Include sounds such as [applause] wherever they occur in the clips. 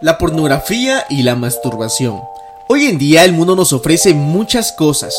La pornografía y la masturbación. Hoy en día el mundo nos ofrece muchas cosas,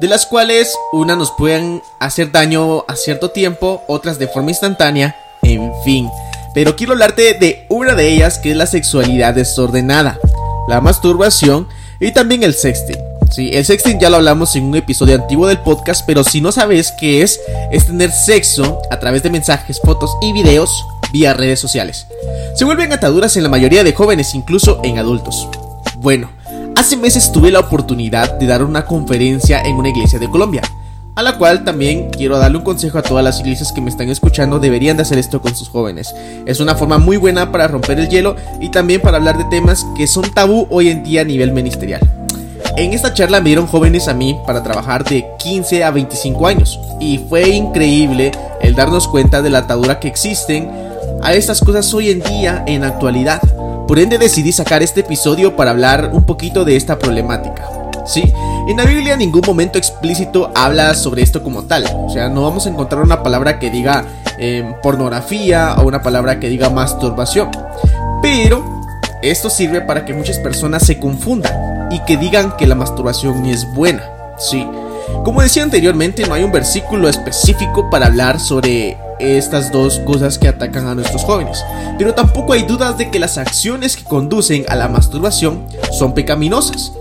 de las cuales unas nos pueden hacer daño a cierto tiempo, otras de forma instantánea, en fin. Pero quiero hablarte de una de ellas que es la sexualidad desordenada, la masturbación y también el sexting. Sí, el sexting ya lo hablamos en un episodio antiguo del podcast, pero si no sabes qué es, es tener sexo a través de mensajes, fotos y videos vía redes sociales. Se vuelven ataduras en la mayoría de jóvenes, incluso en adultos. Bueno, hace meses tuve la oportunidad de dar una conferencia en una iglesia de Colombia, a la cual también quiero darle un consejo a todas las iglesias que me están escuchando, deberían de hacer esto con sus jóvenes. Es una forma muy buena para romper el hielo y también para hablar de temas que son tabú hoy en día a nivel ministerial. En esta charla me dieron jóvenes a mí para trabajar de 15 a 25 años y fue increíble el darnos cuenta de la atadura que existen a estas cosas hoy en día en actualidad. Por ende decidí sacar este episodio para hablar un poquito de esta problemática. Sí, en la Biblia ningún momento explícito habla sobre esto como tal. O sea, no vamos a encontrar una palabra que diga em, pornografía o una palabra que diga masturbación. Pero esto sirve para que muchas personas se confundan y que digan que la masturbación es buena. Sí, como decía anteriormente, no hay un versículo específico para hablar sobre estas dos cosas que atacan a nuestros jóvenes, pero tampoco hay dudas de que las acciones que conducen a la masturbación son pecaminosas.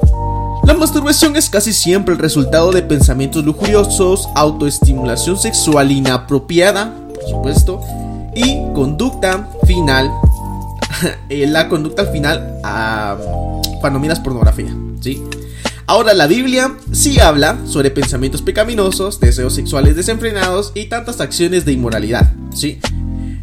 La masturbación es casi siempre el resultado de pensamientos lujuriosos, autoestimulación sexual inapropiada, por supuesto, y conducta final, [laughs] eh, la conducta final a, cuando miras pornografía, ¿sí? Ahora la Biblia sí habla sobre pensamientos pecaminosos, deseos sexuales desenfrenados y tantas acciones de inmoralidad, ¿sí?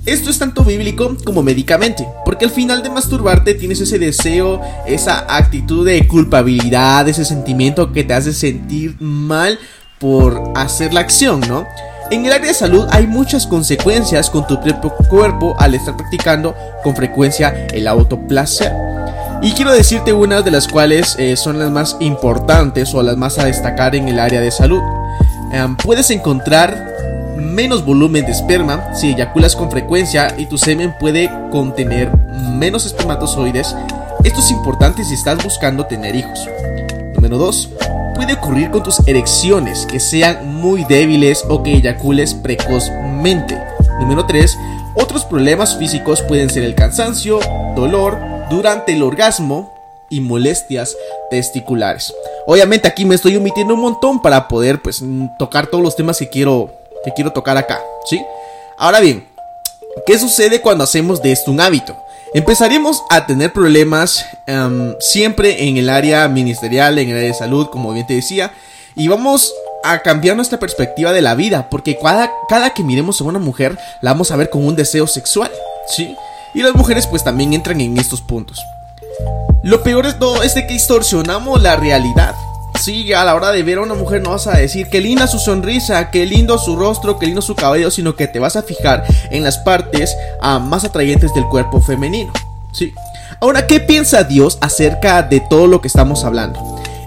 Esto es tanto bíblico como médicamente, porque al final de masturbarte tienes ese deseo, esa actitud de culpabilidad, ese sentimiento que te hace sentir mal por hacer la acción, ¿no? En el área de salud hay muchas consecuencias con tu propio cuerpo al estar practicando con frecuencia el autoplacer. Y quiero decirte unas de las cuales eh, son las más importantes o las más a destacar en el área de salud. Puedes encontrar menos volumen de esperma si eyaculas con frecuencia y tu semen puede contener menos espermatozoides. Esto es importante si estás buscando tener hijos. Número 2. Puede ocurrir con tus erecciones que sean muy débiles o que eyacules precozmente. Número 3. Otros problemas físicos pueden ser el cansancio, dolor, durante el orgasmo y molestias testiculares. Obviamente aquí me estoy omitiendo un montón para poder pues tocar todos los temas que quiero que quiero tocar acá, ¿sí? Ahora bien, ¿qué sucede cuando hacemos de esto un hábito? Empezaremos a tener problemas em, siempre en el área ministerial, en el área de salud, como bien te decía, y vamos a cambiar nuestra perspectiva de la vida, porque cada, cada que miremos a una mujer la vamos a ver con un deseo sexual, ¿sí? Y las mujeres pues también entran en estos puntos. Lo peor de todo es de que distorsionamos la realidad. Sí, a la hora de ver a una mujer no vas a decir qué linda su sonrisa, qué lindo su rostro, qué lindo su cabello, sino que te vas a fijar en las partes ah, más atrayentes del cuerpo femenino. Sí. Ahora, ¿qué piensa Dios acerca de todo lo que estamos hablando?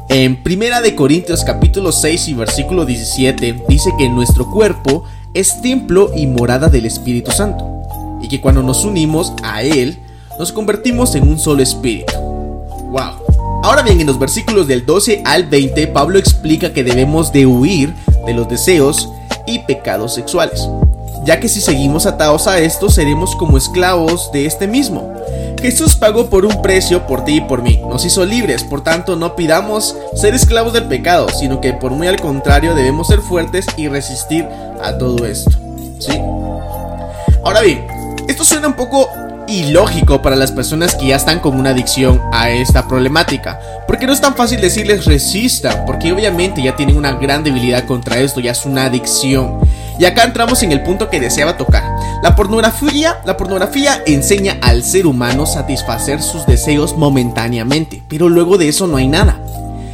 En Primera de Corintios capítulo 6 y versículo 17 dice que nuestro cuerpo es templo y morada del Espíritu Santo y que cuando nos unimos a Él, nos convertimos en un solo espíritu. ¡Wow! Ahora bien, en los versículos del 12 al 20, Pablo explica que debemos de huir de los deseos y pecados sexuales, ya que si seguimos atados a esto seremos como esclavos de este mismo. Jesús pagó por un precio por ti y por mí, nos hizo libres, por tanto no pidamos ser esclavos del pecado, sino que por muy al contrario debemos ser fuertes y resistir a todo esto. ¿Sí? Ahora bien, esto suena un poco ilógico para las personas que ya están con una adicción a esta problemática, porque no es tan fácil decirles resistan, porque obviamente ya tienen una gran debilidad contra esto, ya es una adicción. Y acá entramos en el punto que deseaba tocar. La pornografía, la pornografía enseña al ser humano satisfacer sus deseos momentáneamente, pero luego de eso no hay nada.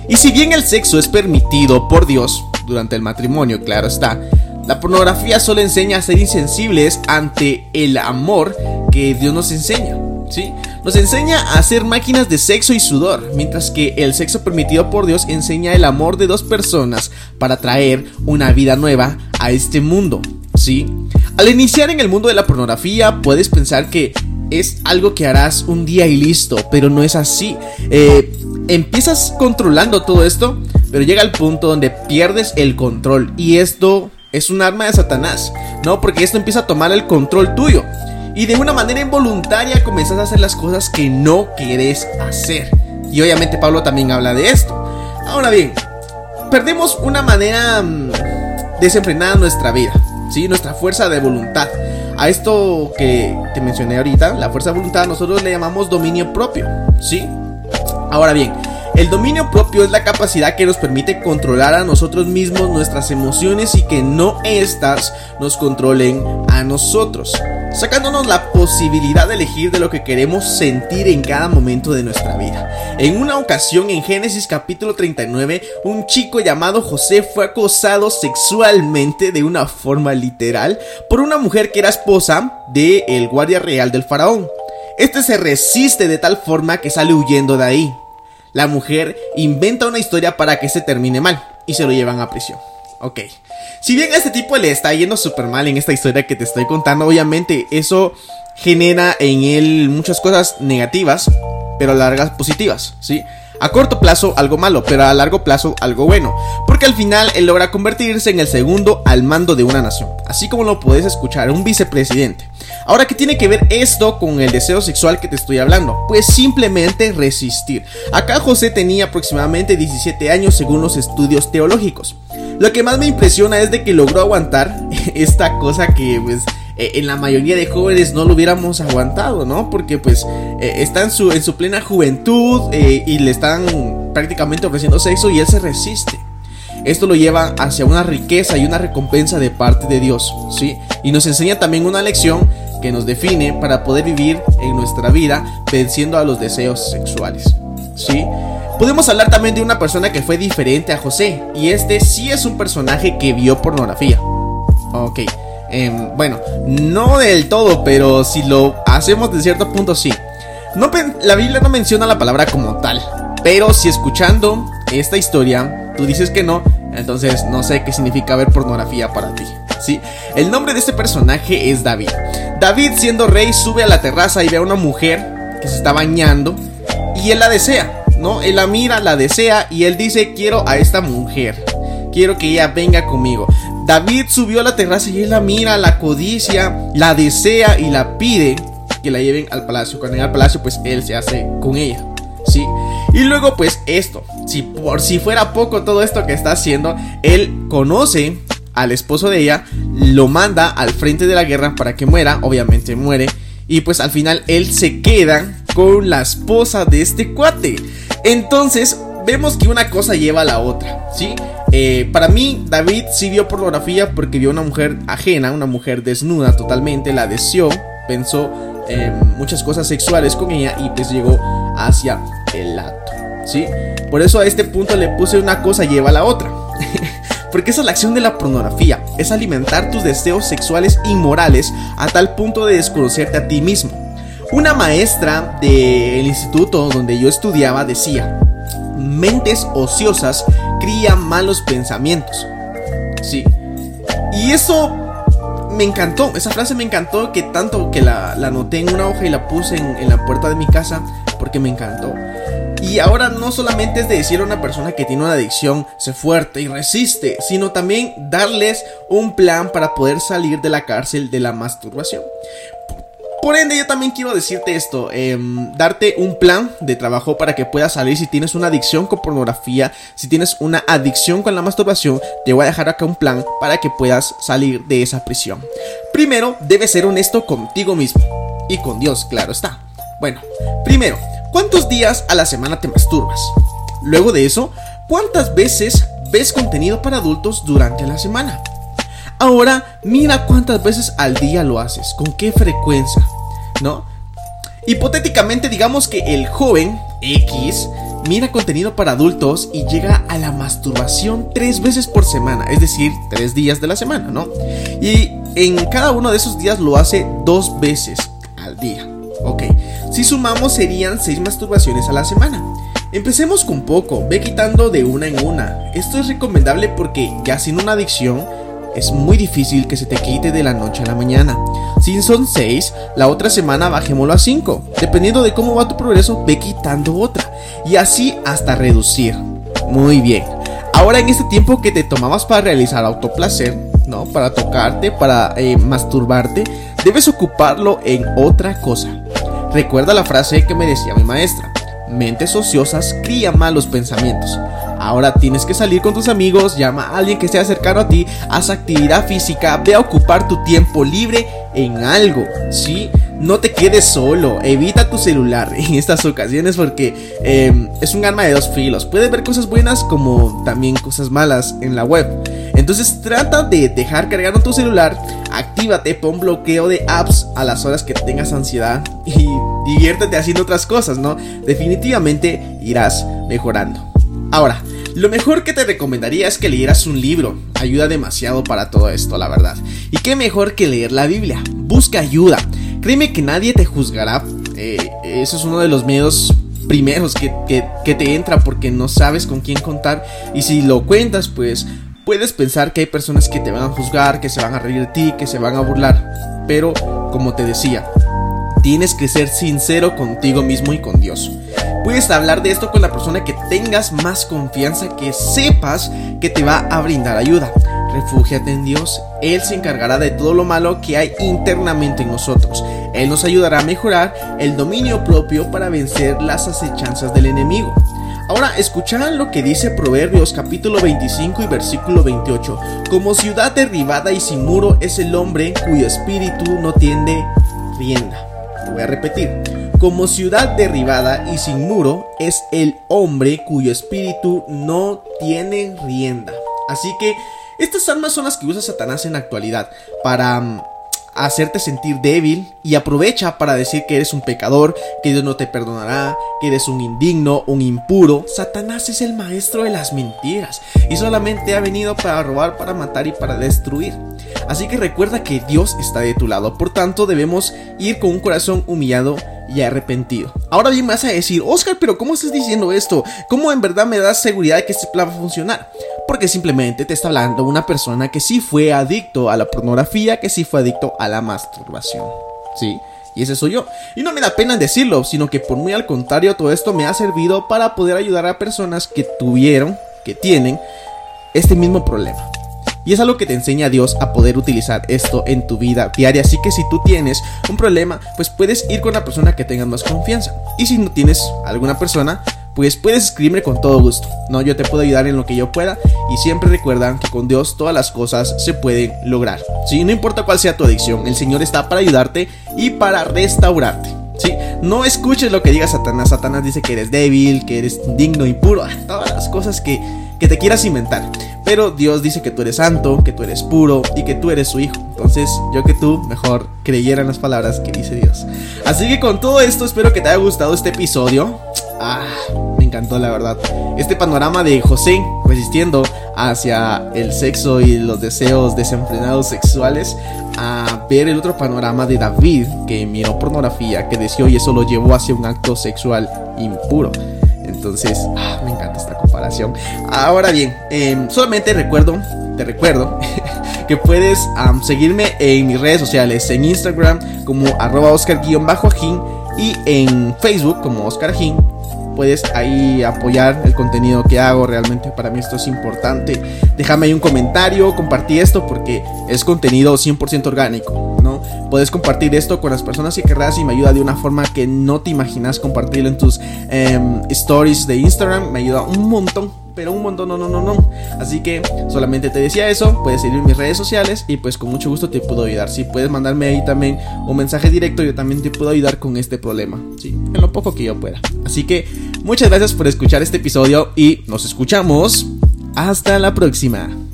Y si bien el sexo es permitido por Dios durante el matrimonio, claro está, la pornografía solo enseña a ser insensibles ante el amor que Dios nos enseña. ¿sí? Nos enseña a ser máquinas de sexo y sudor, mientras que el sexo permitido por Dios enseña el amor de dos personas para traer una vida nueva a este mundo. ¿sí? Al iniciar en el mundo de la pornografía, puedes pensar que es algo que harás un día y listo, pero no es así. Eh, empiezas controlando todo esto, pero llega el punto donde pierdes el control y esto es un arma de Satanás, ¿no? Porque esto empieza a tomar el control tuyo y de una manera involuntaria comienzas a hacer las cosas que no quieres hacer. Y obviamente Pablo también habla de esto. Ahora bien, perdemos una manera mm, desenfrenada en nuestra vida, ¿sí? Nuestra fuerza de voluntad. A esto que te mencioné ahorita, la fuerza de voluntad, nosotros le llamamos dominio propio, ¿sí? Ahora bien, el dominio propio es la capacidad que nos permite controlar a nosotros mismos nuestras emociones y que no éstas nos controlen a nosotros, sacándonos la posibilidad de elegir de lo que queremos sentir en cada momento de nuestra vida. En una ocasión en Génesis capítulo 39, un chico llamado José fue acosado sexualmente de una forma literal por una mujer que era esposa del el guardia real del faraón. Este se resiste de tal forma que sale huyendo de ahí. La mujer inventa una historia para que se termine mal y se lo llevan a prisión. Ok. Si bien a este tipo le está yendo súper mal en esta historia que te estoy contando, obviamente eso genera en él muchas cosas negativas, pero largas positivas, ¿sí? A corto plazo algo malo, pero a largo plazo algo bueno, porque al final él logra convertirse en el segundo al mando de una nación, así como lo puedes escuchar, un vicepresidente. Ahora, ¿qué tiene que ver esto con el deseo sexual que te estoy hablando? Pues simplemente resistir. Acá José tenía aproximadamente 17 años según los estudios teológicos. Lo que más me impresiona es de que logró aguantar [laughs] esta cosa que pues eh, en la mayoría de jóvenes no lo hubiéramos aguantado, ¿no? Porque pues eh, está en su, en su plena juventud eh, y le están prácticamente ofreciendo sexo y él se resiste. Esto lo lleva hacia una riqueza y una recompensa de parte de Dios, ¿sí? Y nos enseña también una lección que nos define para poder vivir en nuestra vida venciendo a los deseos sexuales, ¿sí? Podemos hablar también de una persona que fue diferente a José, y este sí es un personaje que vio pornografía. Ok, Em, bueno, no del todo, pero si lo hacemos de cierto punto sí. No, la Biblia no menciona la palabra como tal, pero si escuchando esta historia tú dices que no, entonces no sé qué significa ver pornografía para ti. El nombre de este personaje es David. David siendo rey sube a la terraza y ve a una mujer que se está bañando y él la desea, ¿no? Él la mira, la desea y él dice quiero a esta mujer, quiero que ella venga conmigo. David subió a la terraza y él la mira, la codicia, la desea y la pide que la lleven al palacio. Cuando llega al palacio, pues él se hace con ella. ¿Sí? Y luego, pues esto, si por si fuera poco todo esto que está haciendo, él conoce al esposo de ella, lo manda al frente de la guerra para que muera, obviamente muere, y pues al final él se queda con la esposa de este cuate. Entonces, vemos que una cosa lleva a la otra, ¿sí? Eh, para mí, David sí vio pornografía porque vio una mujer ajena, una mujer desnuda totalmente, la deseó, pensó en muchas cosas sexuales con ella y pues llegó hacia el acto, ¿sí? Por eso a este punto le puse una cosa lleva a la otra. [laughs] Porque esa es la acción de la pornografía, es alimentar tus deseos sexuales inmorales a tal punto de desconocerte a ti mismo. Una maestra del instituto donde yo estudiaba decía, mentes ociosas crían malos pensamientos. Sí. Y eso me encantó, esa frase me encantó que tanto que la, la anoté en una hoja y la puse en, en, la puerta de mi casa porque me encantó. Y ahora no solamente es de decir a una persona que tiene una adicción, sé fuerte y resiste, sino también darles un plan para poder salir de la cárcel de la masturbación. Por ende, yo también quiero decirte esto, em, darte un plan de trabajo para que puedas salir si tienes una adicción con pornografía, si tienes una adicción con la masturbación, te voy a dejar acá un plan para que puedas salir de esa prisión. Primero, debes ser honesto contigo mismo y con Dios, claro está. Bueno, primero, ¿cuántos días a la semana te masturbas? Luego de eso, ¿cuántas veces ves contenido para adultos durante la semana? Ahora, mira cuántas veces al día lo haces, con qué frecuencia, ¿no? Hipotéticamente, digamos que el joven X mira contenido para adultos y llega a la masturbación tres veces por semana, es decir, tres días de la semana, ¿no? Y en cada uno de esos días lo hace dos veces al día, ¿ok? Si sumamos serían seis masturbaciones a la semana. Empecemos con poco, ve quitando de una en una. Esto es recomendable porque ya sin una adicción es muy difícil que se te quite de la noche a la mañana. Si son 6, la otra semana bajémoslo a 5. Dependiendo de cómo va tu progreso, ve quitando otra. Y así hasta reducir. Muy bien. Ahora en este tiempo que te tomabas para realizar autoplacer, ¿no? Para tocarte, para eh, masturbarte, debes ocuparlo en otra cosa. Recuerda la frase que me decía mi maestra. Mentes ociosas crían malos pensamientos. Ahora tienes que salir con tus amigos, llama a alguien que esté cercano a ti, haz actividad física, ve a ocupar tu tiempo libre en algo, ¿sí? No te quedes solo, evita tu celular [laughs] en estas ocasiones porque em, es un arma de dos filos. Puedes ver cosas buenas como también cosas malas en la web. Entonces trata de dejar cargando tu celular, actívate, pon bloqueo de apps a las horas que tengas ansiedad y diviértete haciendo otras cosas, ¿no? Definitivamente irás mejorando. Ahora, lo mejor que te recomendaría es que leyeras un libro. Ayuda demasiado para todo esto, la verdad. Y qué mejor que leer la Biblia. Busca ayuda. Créeme que nadie te juzgará. Eh, eso es uno de los miedos primeros que, que te entra porque no sabes con quién contar. Y si lo cuentas, pues puedes pensar que hay personas que te van a juzgar, que se van a reír de ti, que se van a burlar. Pero, como te decía, tienes que ser sincero contigo mismo y con Dios. Puedes hablar de esto con la persona que tengas más confianza, que sepas que te va a brindar ayuda. Refúgiate en Dios, Él se encargará de todo lo malo que hay internamente en nosotros. Él nos ayudará a mejorar el dominio propio para vencer las acechanzas del enemigo. Ahora escucharán lo que dice Proverbios capítulo 25 y versículo 28. Como ciudad derribada y sin muro es el hombre cuyo espíritu no tiene rienda. voy a repetir. Como ciudad derribada y sin muro es el hombre cuyo espíritu no tiene rienda. Así que estas armas son las que usa Satanás en la actualidad para hacerte sentir débil y aprovecha para decir que eres un pecador, que Dios no te perdonará, que eres un indigno, un impuro. Satanás es el maestro de las mentiras y solamente ha venido para robar, para matar y para destruir. Así que recuerda que Dios está de tu lado, por tanto debemos ir con un corazón humillado y arrepentido. Ahora bien vas a decir, Oscar, pero ¿cómo estás diciendo esto? ¿Cómo en verdad me das seguridad de que este plan va a funcionar? Porque simplemente te está hablando una persona que sí fue adicto a la pornografía, que sí fue adicto a la masturbación. ¿Sí? Y ese soy yo. Y no me da pena decirlo, sino que por muy al contrario, todo esto me ha servido para poder ayudar a personas que tuvieron, que tienen, este mismo problema. Y es algo que te enseña Dios a poder utilizar esto en tu vida diaria. Así que si tú tienes un problema, pues puedes ir con la persona que tengas más confianza. Y si no tienes alguna persona, pues puedes escribirme con todo gusto. No, yo te puedo ayudar en lo que yo pueda y siempre recuerdan que con Dios todas las cosas se pueden lograr. Si no importa cuál sea tu adicción, el Señor está para ayudarte y para restaurarte. ¿sí? No escuches lo que diga Satanás. Satanás dice que eres débil, que eres digno, impuro, [laughs] todas las cosas que, que te quieras inventar. Pero Dios dice que tú eres santo, que tú eres puro y que tú eres su hijo. Entonces, yo que tú mejor creyera las palabras que dice Dios. Así que con todo esto, espero que te haya gustado este episodio. Ah, me encantó la verdad. Este panorama de José resistiendo hacia el sexo y los deseos desenfrenados sexuales a ver el otro panorama de David que miró pornografía, que deseó y eso lo llevó hacia un acto sexual impuro. Entonces, ah, me encanta esta comparación. Ahora bien, em, solamente recuerdo, te recuerdo [laughs] que puedes seguirme en mis redes sociales, en Instagram como arroba oscar-ajin y en Facebook como Oscar puedes ahí apoyar el contenido que hago. Realmente para mí esto es importante. Déjame ahí un comentario, compartí esto porque es contenido 100% orgánico, ¿no? Puedes compartir esto con las personas que querrás y me ayuda de una forma que no te imaginas compartirlo en tus em, stories de Instagram. Me ayuda un montón pero un montón, no, no, no, no. Así que solamente te decía eso, puedes seguir mis redes sociales y pues con mucho gusto te puedo ayudar. Si puedes mandarme ahí también un mensaje directo, yo también te puedo ayudar con este problema, sí, en lo poco que yo pueda. Así que muchas gracias por escuchar este episodio y nos escuchamos. Hasta la próxima.